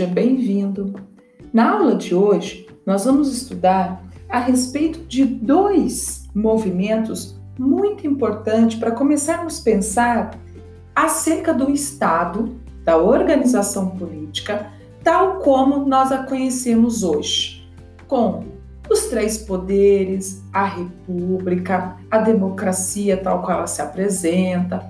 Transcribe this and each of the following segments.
Seja bem-vindo. Na aula de hoje, nós vamos estudar a respeito de dois movimentos muito importantes para começarmos a pensar acerca do Estado, da organização política, tal como nós a conhecemos hoje, com os três poderes, a república, a democracia tal qual ela se apresenta,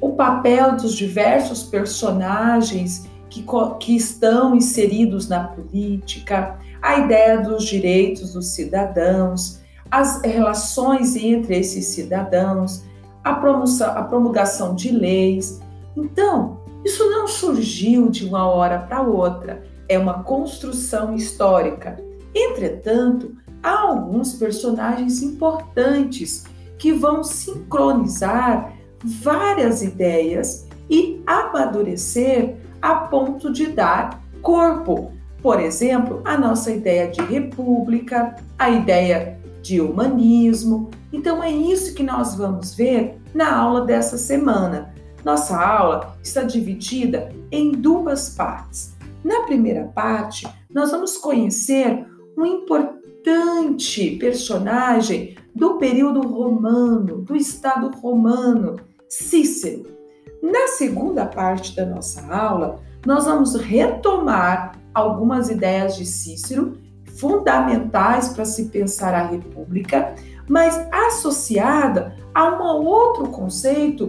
o papel dos diversos personagens que, que estão inseridos na política, a ideia dos direitos dos cidadãos, as relações entre esses cidadãos, a, promoção, a promulgação de leis. Então, isso não surgiu de uma hora para outra, é uma construção histórica. Entretanto, há alguns personagens importantes que vão sincronizar várias ideias e amadurecer a ponto de dar corpo. Por exemplo, a nossa ideia de república, a ideia de humanismo. Então é isso que nós vamos ver na aula dessa semana. Nossa aula está dividida em duas partes. Na primeira parte, nós vamos conhecer um importante personagem do período romano, do Estado romano, Cícero. Na segunda parte da nossa aula, nós vamos retomar algumas ideias de Cícero, fundamentais para se pensar a república, mas associada a um outro conceito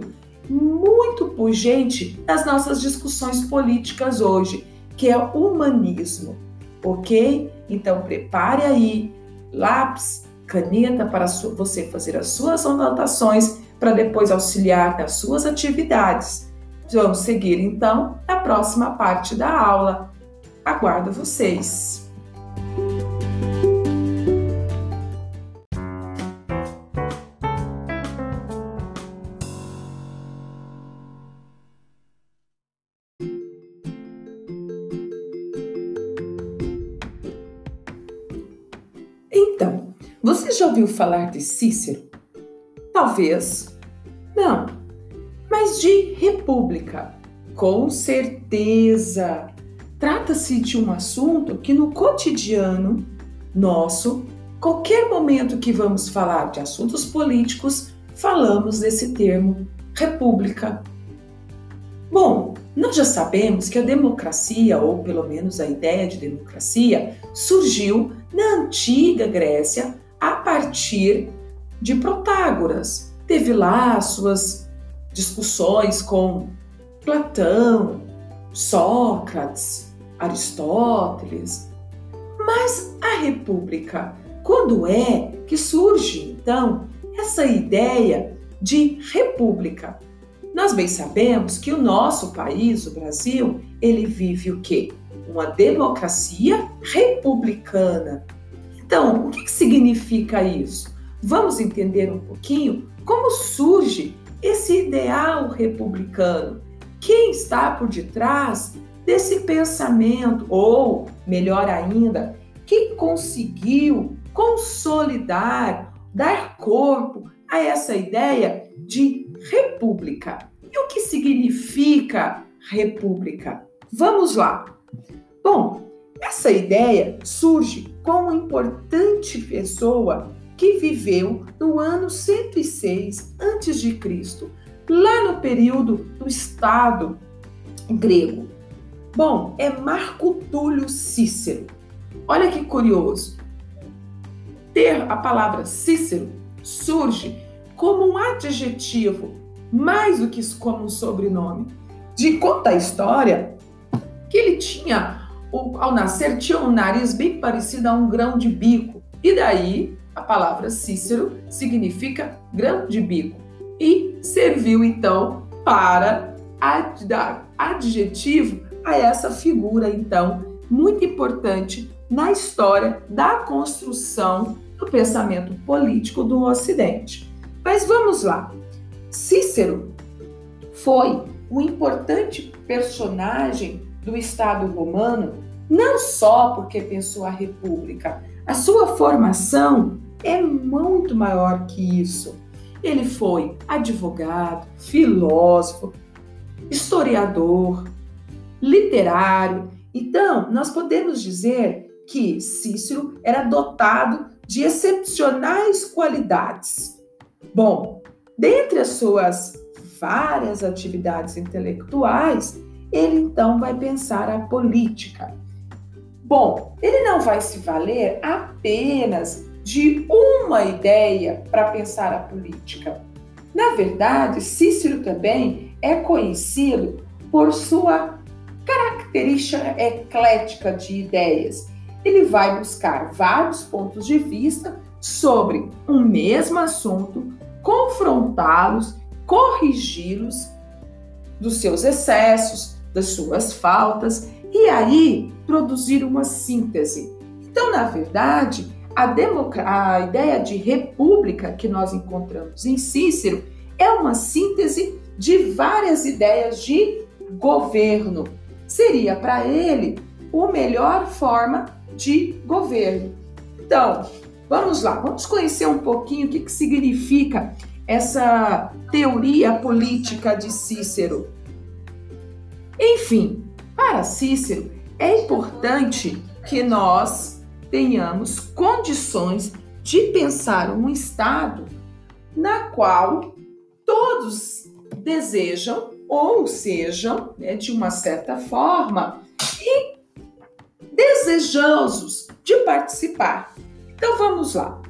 muito pungente nas nossas discussões políticas hoje, que é o humanismo. Ok? Então prepare aí lápis, caneta para você fazer as suas anotações para depois auxiliar nas suas atividades. Vamos seguir então na próxima parte da aula. Aguardo vocês! Então, você já ouviu falar de Cícero? Talvez não, mas de república. Com certeza. Trata-se de um assunto que no cotidiano nosso, qualquer momento que vamos falar de assuntos políticos, falamos desse termo república. Bom, nós já sabemos que a democracia, ou pelo menos a ideia de democracia, surgiu na antiga Grécia a partir de Protágoras, teve lá suas discussões com Platão, Sócrates, Aristóteles. Mas a República, quando é que surge então essa ideia de república? Nós bem sabemos que o nosso país, o Brasil, ele vive o quê? Uma democracia republicana. Então, o que significa isso? Vamos entender um pouquinho como surge esse ideal republicano? Quem está por detrás desse pensamento? Ou, melhor ainda, quem conseguiu consolidar, dar corpo a essa ideia de república? E o que significa república? Vamos lá. Bom, essa ideia surge com uma importante pessoa que viveu no ano 106 a.C., lá no período do Estado grego. Bom, é Marco Túlio Cícero. Olha que curioso. Ter a palavra Cícero surge como um adjetivo, mais do que como um sobrenome. De conta a história que ele tinha, ao nascer, tinha um nariz bem parecido a um grão de bico. E daí a palavra Cícero significa grão de bico e serviu então para dar adjetivo a essa figura então muito importante na história da construção do pensamento político do Ocidente. Mas vamos lá. Cícero foi um importante personagem do Estado romano, não só porque pensou a república, a sua formação é muito maior que isso. Ele foi advogado, filósofo, historiador, literário. Então, nós podemos dizer que Cícero era dotado de excepcionais qualidades. Bom, dentre as suas várias atividades intelectuais, ele então vai pensar a política. Bom, ele não vai se valer apenas de uma ideia para pensar a política. Na verdade, Cícero também é conhecido por sua característica eclética de ideias. Ele vai buscar vários pontos de vista sobre um mesmo assunto, confrontá-los, corrigi-los dos seus excessos, das suas faltas e aí produzir uma síntese. Então, na verdade, a, a ideia de república que nós encontramos em Cícero é uma síntese de várias ideias de governo. Seria para ele a melhor forma de governo. Então, vamos lá, vamos conhecer um pouquinho o que, que significa essa teoria política de Cícero. Enfim, para Cícero, é importante que nós tenhamos condições de pensar um Estado na qual todos desejam ou sejam, né, de uma certa forma, e desejosos de participar. Então vamos lá.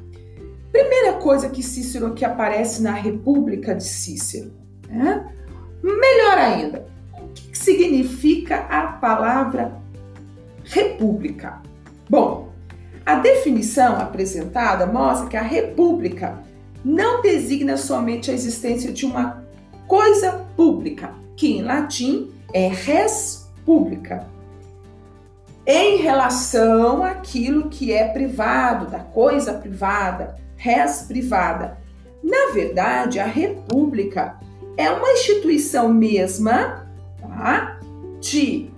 Primeira coisa que Cícero que aparece na República de Cícero. Né? Melhor ainda, que significa a palavra república? Bom, a definição apresentada mostra que a república não designa somente a existência de uma coisa pública, que em latim é res pública, em relação àquilo que é privado, da coisa privada, res privada. Na verdade, a república é uma instituição mesma tá? de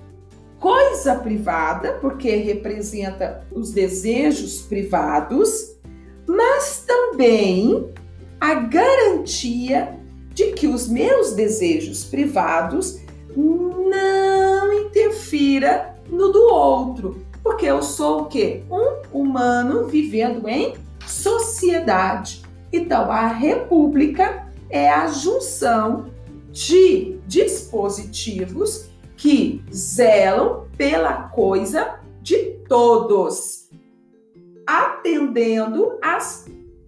coisa privada, porque representa os desejos privados, mas também a garantia de que os meus desejos privados não interfira no do outro, porque eu sou o quê? Um humano vivendo em sociedade. Então, a república é a junção de dispositivos que zelam pela coisa de todos, atendendo às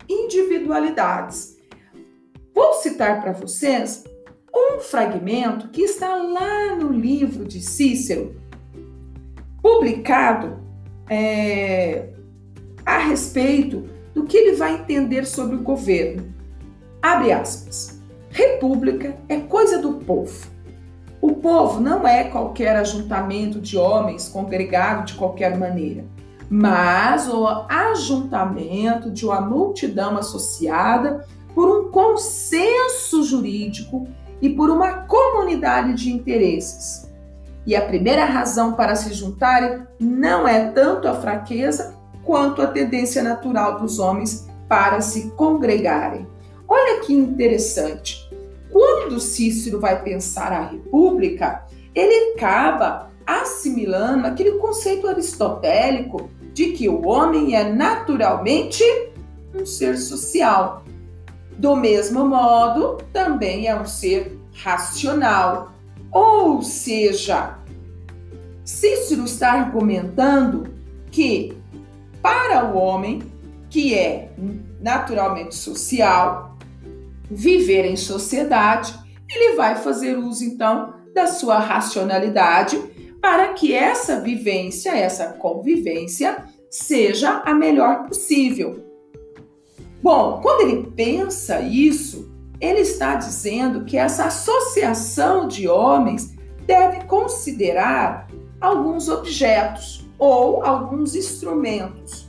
individualidades. Vou citar para vocês um fragmento que está lá no livro de Cícero, publicado é, a respeito do que ele vai entender sobre o governo. Abre aspas. República é coisa do povo. O povo não é qualquer ajuntamento de homens congregado de qualquer maneira, mas o ajuntamento de uma multidão associada por um consenso jurídico e por uma comunidade de interesses. E a primeira razão para se juntarem não é tanto a fraqueza quanto a tendência natural dos homens para se congregarem. Olha que interessante. Quando Cícero vai pensar a república, ele acaba assimilando aquele conceito aristotélico de que o homem é naturalmente um ser social. Do mesmo modo, também é um ser racional. Ou seja, Cícero está argumentando que para o homem, que é naturalmente social, viver em sociedade, ele vai fazer uso então da sua racionalidade para que essa vivência, essa convivência, seja a melhor possível. Bom, quando ele pensa isso, ele está dizendo que essa associação de homens deve considerar alguns objetos ou alguns instrumentos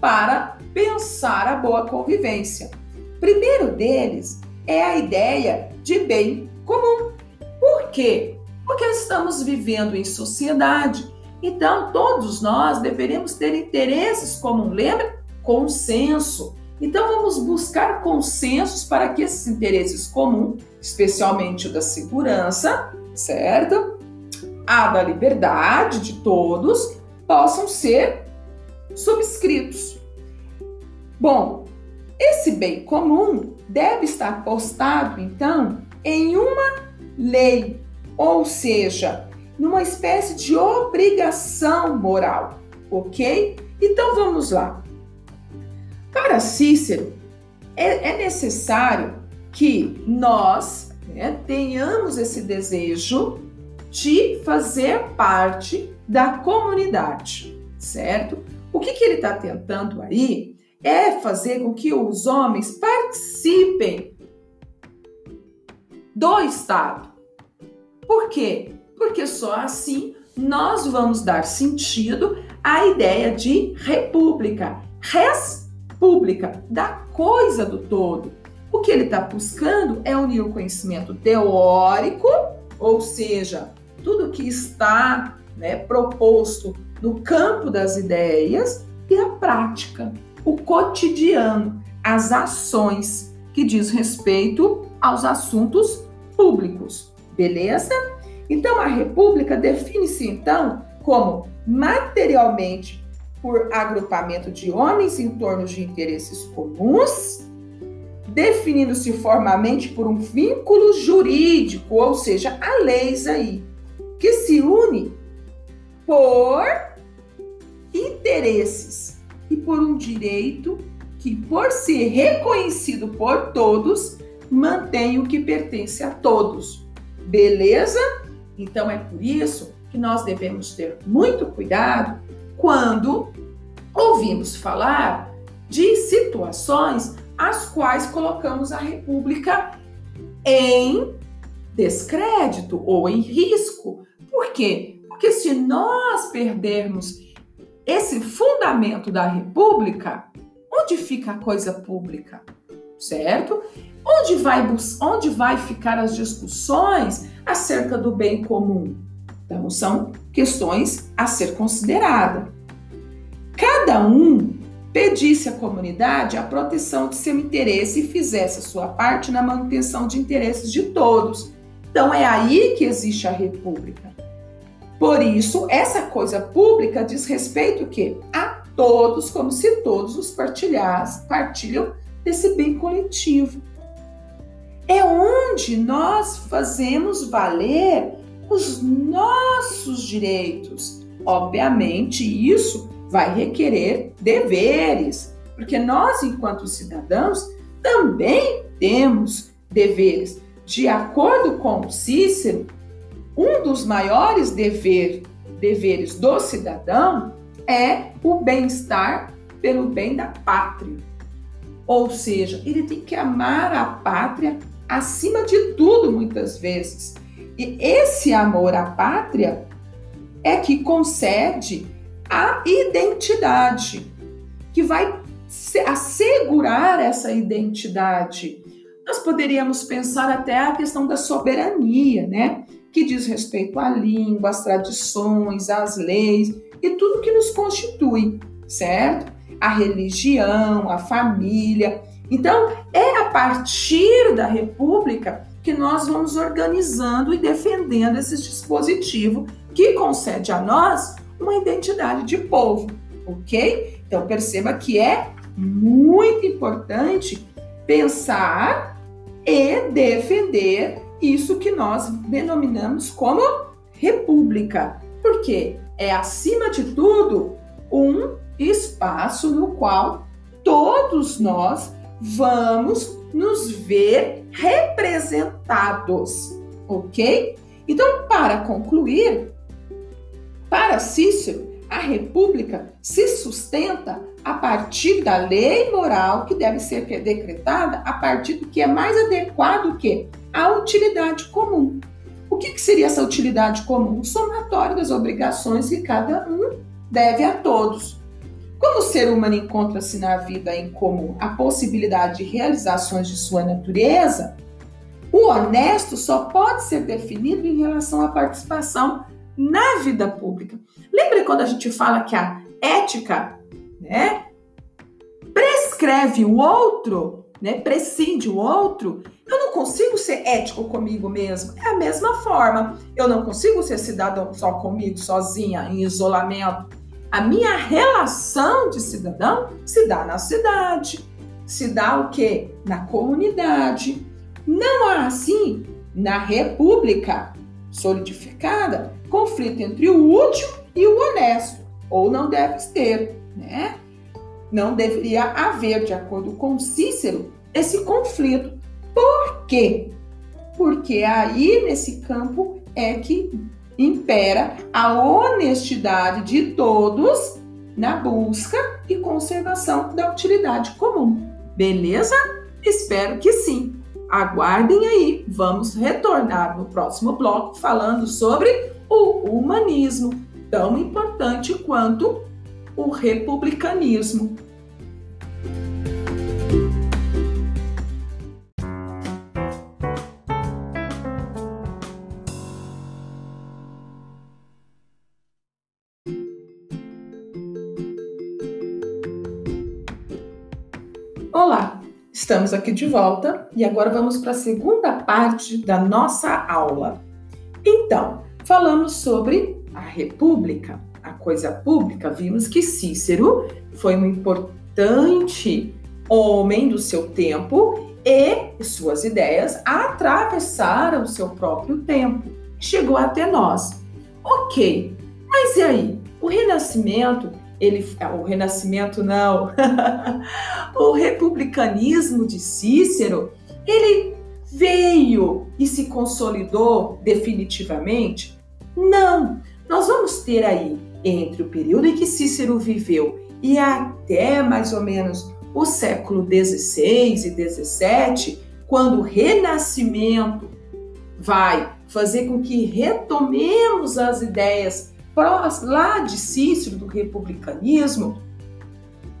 para pensar a boa convivência. Primeiro deles é a ideia de bem comum. Por quê? Porque estamos vivendo em sociedade, então todos nós deveremos ter interesses comuns. Lembra? Consenso. Então vamos buscar consensos para que esses interesses comuns, especialmente o da segurança, certo? a da liberdade de todos, possam ser subscritos. Bom, esse bem comum deve estar postado, então, em uma lei, ou seja, numa espécie de obrigação moral, ok? Então vamos lá. Para Cícero, é, é necessário que nós né, tenhamos esse desejo de fazer parte da comunidade, certo? O que, que ele está tentando aí é fazer com que os homens participem do Estado. Por quê? Porque só assim nós vamos dar sentido à ideia de república, res pública, da coisa do todo. O que ele está buscando é unir o conhecimento teórico, ou seja, tudo que está né, proposto no campo das ideias, e a prática, o cotidiano, as ações que diz respeito aos assuntos públicos. Beleza? Então a república define-se então como materialmente por agrupamento de homens em torno de interesses comuns, definindo-se formalmente por um vínculo jurídico, ou seja, a leis aí, que se une por interesses e por um direito que, por ser reconhecido por todos, mantém o que pertence a todos. Beleza? Então é por isso que nós devemos ter muito cuidado quando ouvimos falar de situações as quais colocamos a República em descrédito ou em risco. Por quê? Porque se nós perdermos esse fundamento da República, onde fica a coisa pública? Certo? Onde vai, onde vai ficar as discussões acerca do bem comum? Então, são questões a ser considerada. Cada um pedisse à comunidade a proteção de seu interesse e fizesse a sua parte na manutenção de interesses de todos. Então, é aí que existe a república. Por isso, essa coisa pública diz respeito que a todos, como se todos os partilham desse bem coletivo. É onde nós fazemos valer os nossos direitos. Obviamente, isso vai requerer deveres, porque nós, enquanto cidadãos, também temos deveres. De acordo com Cícero, um dos maiores dever, deveres do cidadão é o bem-estar pelo bem da pátria. Ou seja, ele tem que amar a pátria acima de tudo, muitas vezes. E esse amor à pátria é que concede a identidade, que vai assegurar essa identidade. Nós poderíamos pensar até a questão da soberania, né? Que diz respeito à língua, às tradições, às leis e tudo que nos constitui, certo? A religião, a família. Então, é a partir da República que nós vamos organizando e defendendo esse dispositivo que concede a nós uma identidade de povo, ok? Então perceba que é muito importante pensar e defender isso que nós denominamos como república, porque é acima de tudo um espaço no qual todos nós vamos nos ver representados, ok? Então, para concluir, para Cícero, a república se sustenta a partir da lei moral que deve ser decretada a partir do que é mais adequado que a utilidade comum. O que, que seria essa utilidade comum? O somatório das obrigações que cada um deve a todos. Como o ser humano encontra-se na vida em comum a possibilidade de realizações de sua natureza, o honesto só pode ser definido em relação à participação na vida pública. Lembra quando a gente fala que a ética, né, prescreve o outro? Né, prescinde o outro, eu não consigo ser ético comigo mesmo. É a mesma forma. Eu não consigo ser cidadão só comigo, sozinha, em isolamento. A minha relação de cidadão se dá na cidade, se dá o quê? Na comunidade. Não há assim na república solidificada conflito entre o útil e o honesto, ou não deve ter, né? Não deveria haver, de acordo com Cícero, esse conflito. Por quê? Porque aí nesse campo é que impera a honestidade de todos na busca e conservação da utilidade comum. Beleza? Espero que sim. Aguardem aí, vamos retornar no próximo bloco falando sobre o humanismo, tão importante quanto o republicanismo. Olá, estamos aqui de volta e agora vamos para a segunda parte da nossa aula. Então, falamos sobre a República, coisa pública. Vimos que Cícero foi um importante homem do seu tempo e suas ideias atravessaram seu próprio tempo. Chegou até nós. Ok, mas e aí? O Renascimento ele, o Renascimento não, o republicanismo de Cícero, ele veio e se consolidou definitivamente? Não. Nós vamos ter aí, entre o período em que Cícero viveu e até mais ou menos o século XVI e XVII, quando o Renascimento vai fazer com que retomemos as ideias lá de Cícero, do republicanismo,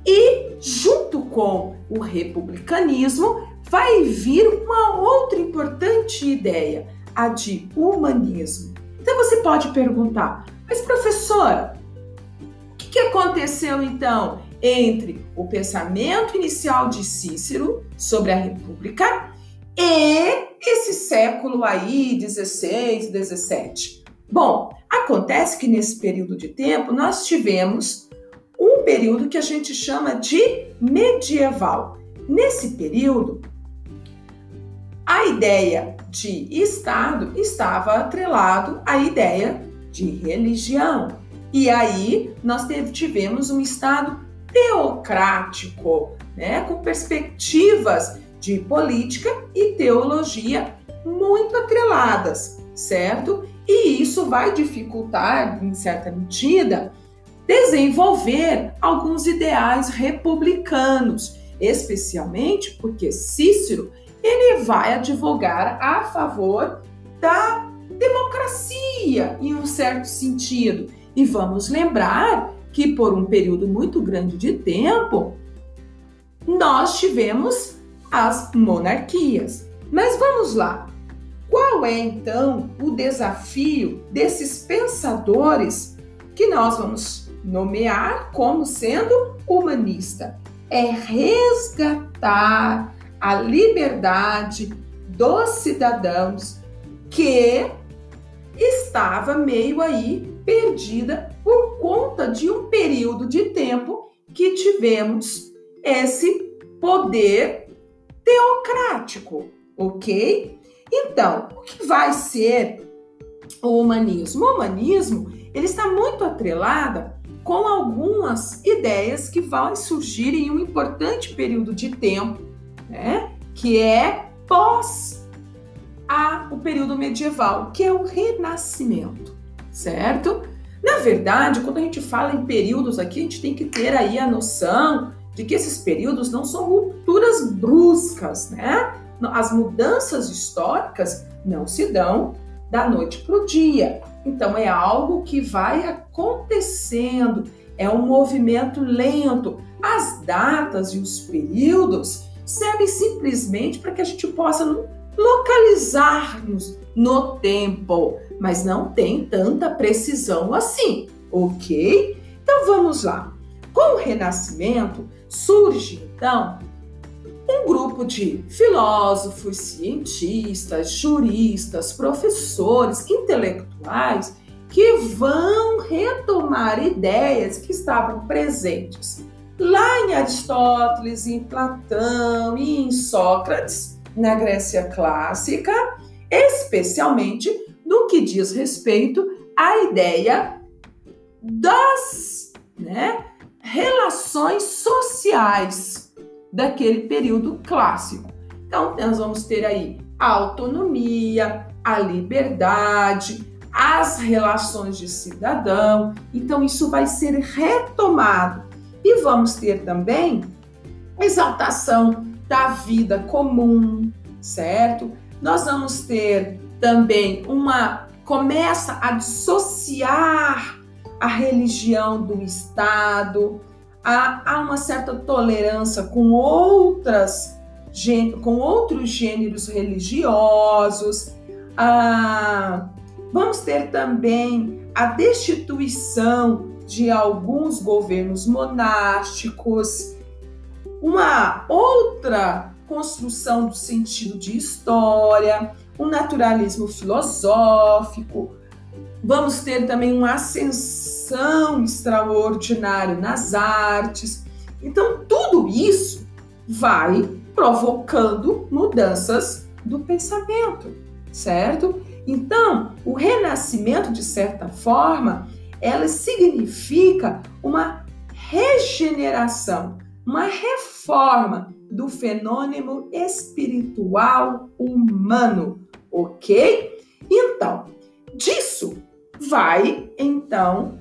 e junto com o republicanismo vai vir uma outra importante ideia, a de humanismo. Então você pode perguntar, mas professora, o que, que aconteceu então entre o pensamento inicial de Cícero sobre a República e esse século aí, 16, 17? Bom, acontece que nesse período de tempo nós tivemos um período que a gente chama de medieval. Nesse período, a ideia de Estado estava atrelado à ideia de religião. E aí nós tivemos um Estado teocrático, né, com perspectivas de política e teologia muito atreladas, certo? E isso vai dificultar, em certa medida, desenvolver alguns ideais republicanos, especialmente porque Cícero ele vai advogar a favor da democracia, em um certo sentido. E vamos lembrar que por um período muito grande de tempo nós tivemos as monarquias. Mas vamos lá. Qual é então o desafio desses pensadores que nós vamos nomear como sendo humanista? É resgatar a liberdade dos cidadãos que estava meio aí perdida por conta de um período de tempo que tivemos esse poder teocrático, ok? Então, o que vai ser o humanismo? O humanismo ele está muito atrelado com algumas ideias que vão surgir em um importante período de tempo, né? que é pós a, o período medieval, que é o Renascimento, certo? Na verdade, quando a gente fala em períodos aqui, a gente tem que ter aí a noção de que esses períodos não são rupturas bruscas, né? as mudanças históricas não se dão da noite para o dia. Então é algo que vai acontecendo, é um movimento lento. As datas e os períodos servem simplesmente para que a gente possa localizar-nos no tempo, mas não tem tanta precisão assim, ok? Então vamos lá. Com o Renascimento surge então um grupo de filósofos, cientistas, juristas, professores, intelectuais que vão retomar ideias que estavam presentes lá em Aristóteles, em Platão e em Sócrates, na Grécia clássica, especialmente no que diz respeito à ideia das né, relações sociais daquele período clássico. Então, nós vamos ter aí a autonomia, a liberdade, as relações de cidadão. Então, isso vai ser retomado. E vamos ter também exaltação da vida comum, certo? Nós vamos ter também uma começa a dissociar a religião do Estado, há, há uma certa tolerância com outras com outros gêneros religiosos. Ah, vamos ter também a destituição de alguns governos monásticos, uma outra construção do sentido de história, um naturalismo filosófico. Vamos ter também uma ascensão extraordinária nas artes. Então, tudo isso vai provocando mudanças do pensamento, certo? Então, o renascimento, de certa forma, ela significa uma regeneração, uma reforma do fenômeno espiritual humano, ok? Então, disso vai então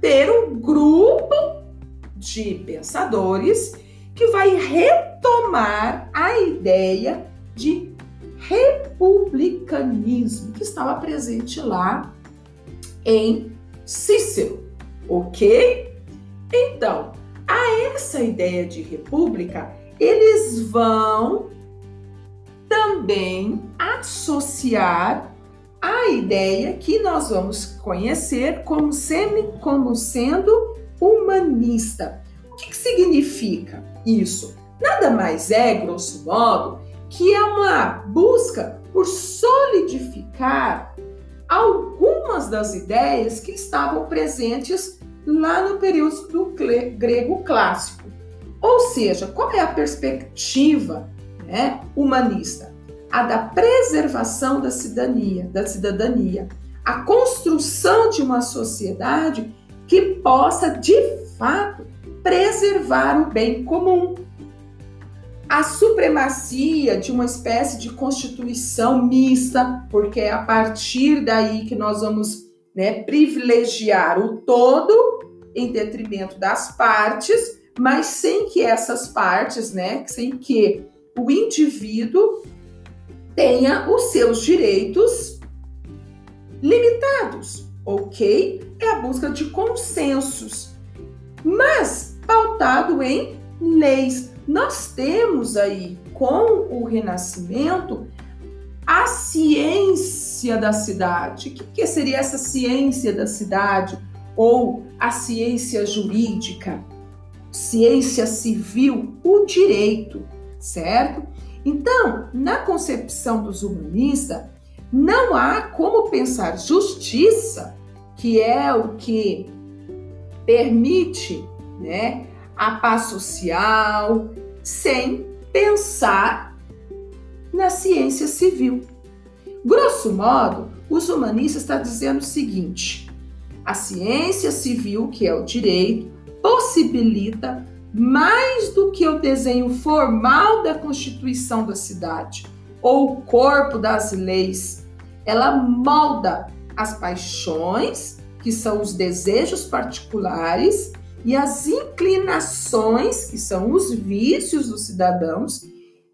ter um grupo de pensadores que vai retomar a ideia de republicanismo que estava presente lá em Cícero, ok? Então, a essa ideia de república, eles vão também associar a ideia que nós vamos conhecer como sendo, como sendo humanista. O que, que significa isso? Nada mais é, grosso modo, que é uma busca por solidificar das ideias que estavam presentes lá no período do grego clássico. Ou seja, qual é a perspectiva né, humanista? A da preservação da cidadania, da cidadania, a construção de uma sociedade que possa, de fato, preservar o bem comum, a supremacia de uma espécie de constituição mista, porque é a partir daí que nós vamos né, privilegiar o todo em detrimento das partes, mas sem que essas partes, né, sem que o indivíduo tenha os seus direitos limitados, ok? É a busca de consensos, mas pautado em leis nós temos aí, com o Renascimento, a ciência da cidade. O que seria essa ciência da cidade? Ou a ciência jurídica, ciência civil, o direito, certo? Então, na concepção dos humanistas, não há como pensar justiça, que é o que permite né, a paz social, sem pensar na ciência civil. Grosso modo, os humanistas estão dizendo o seguinte: a ciência civil, que é o direito, possibilita mais do que o desenho formal da constituição da cidade ou o corpo das leis. Ela molda as paixões, que são os desejos particulares, e as inclinações, que são os vícios dos cidadãos,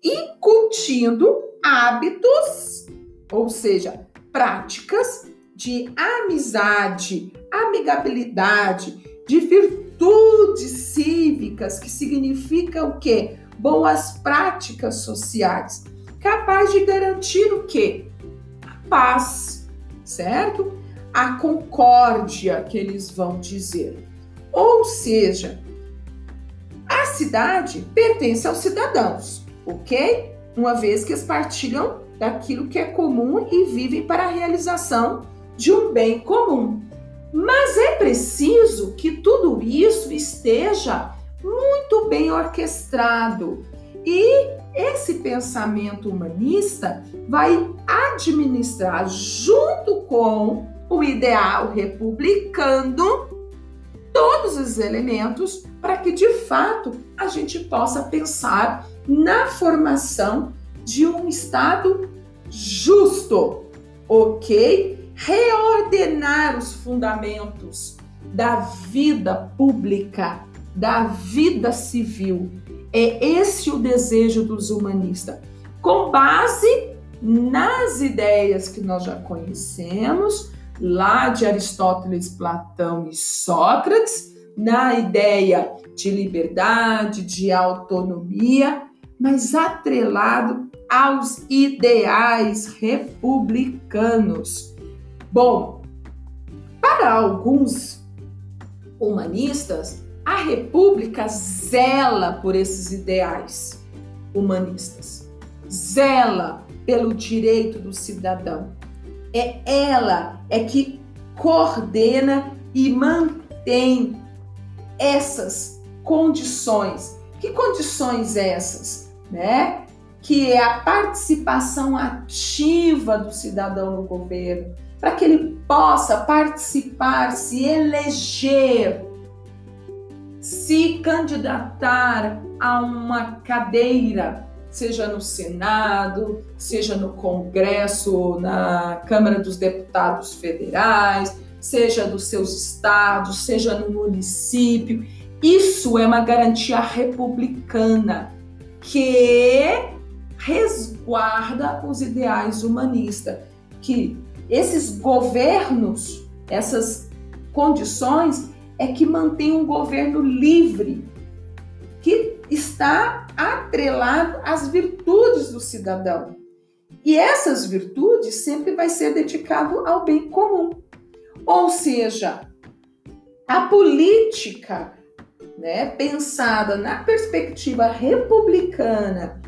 incutindo hábitos, ou seja, práticas de amizade, amigabilidade, de virtudes cívicas, que significa o quê? Boas práticas sociais, capaz de garantir o quê? A paz, certo? A concórdia que eles vão dizer. Ou seja, a cidade pertence aos cidadãos. ok? Uma vez que eles partilham daquilo que é comum e vivem para a realização de um bem comum. Mas é preciso que tudo isso esteja muito bem orquestrado. E esse pensamento humanista vai administrar junto com o ideal republicano todos os elementos para que de fato a gente possa pensar na formação de um Estado justo, ok? Reordenar os fundamentos da vida pública, da vida civil. É esse o desejo dos humanistas, com base nas ideias que nós já conhecemos, lá de Aristóteles, Platão e Sócrates, na ideia de liberdade, de autonomia, mas atrelado aos ideais republicanos. Bom, para alguns humanistas, a República zela por esses ideais humanistas, zela pelo direito do cidadão. É ela é que coordena e mantém essas condições. Que condições essas, né? Que é a participação ativa do cidadão no governo, para que ele possa participar, se eleger, se candidatar a uma cadeira, seja no Senado, seja no Congresso, na Câmara dos Deputados Federais, seja dos seus estados, seja no município. Isso é uma garantia republicana que resguarda os ideais humanistas, que esses governos, essas condições é que mantém um governo livre, que está atrelado às virtudes do cidadão. E essas virtudes sempre vai ser dedicado ao bem comum. Ou seja, a política, né, pensada na perspectiva republicana,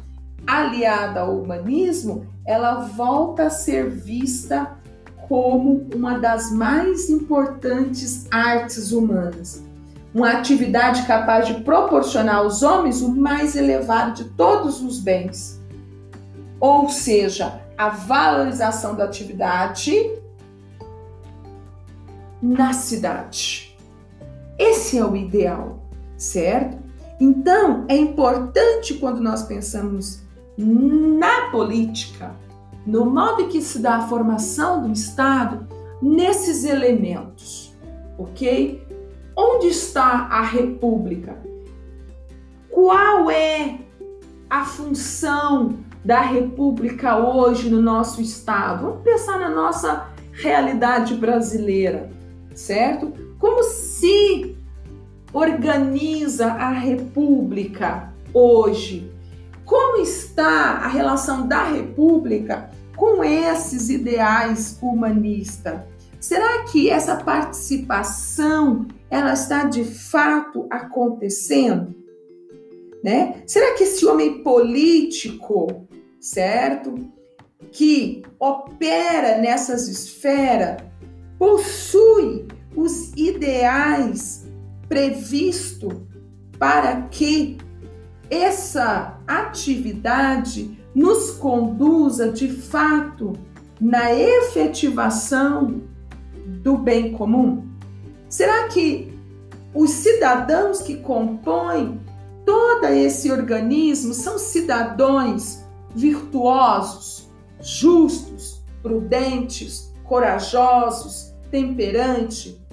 aliada ao humanismo, ela volta a ser vista como uma das mais importantes artes humanas. Uma atividade capaz de proporcionar aos homens o mais elevado de todos os bens. Ou seja, a valorização da atividade na cidade. Esse é o ideal, certo? Então, é importante quando nós pensamos na política, no modo que se dá a formação do Estado, nesses elementos, ok? Onde está a República? Qual é a função da República hoje no nosso Estado? Vamos pensar na nossa realidade brasileira certo? Como se organiza a República hoje? Como está a relação da República com esses ideais humanistas? Será que essa participação ela está de fato acontecendo? Né? Será que esse homem político, certo, que opera nessas esferas, possui os ideais previstos para que essa atividade nos conduza de fato na efetivação do bem comum? Será que os cidadãos que compõem todo esse organismo são cidadãos virtuosos, justos, prudentes, corajosos, temperante,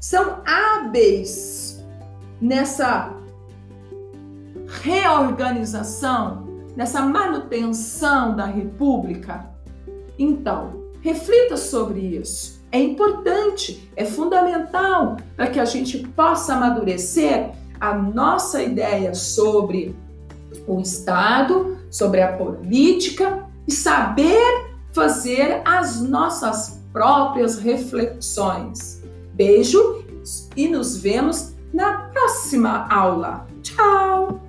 são hábeis nessa reorganização, nessa manutenção da República? Então, reflita sobre isso. É importante, é fundamental para que a gente possa amadurecer a nossa ideia sobre o Estado, sobre a política e saber fazer as nossas próprias reflexões. Beijo e nos vemos na próxima aula. Tchau!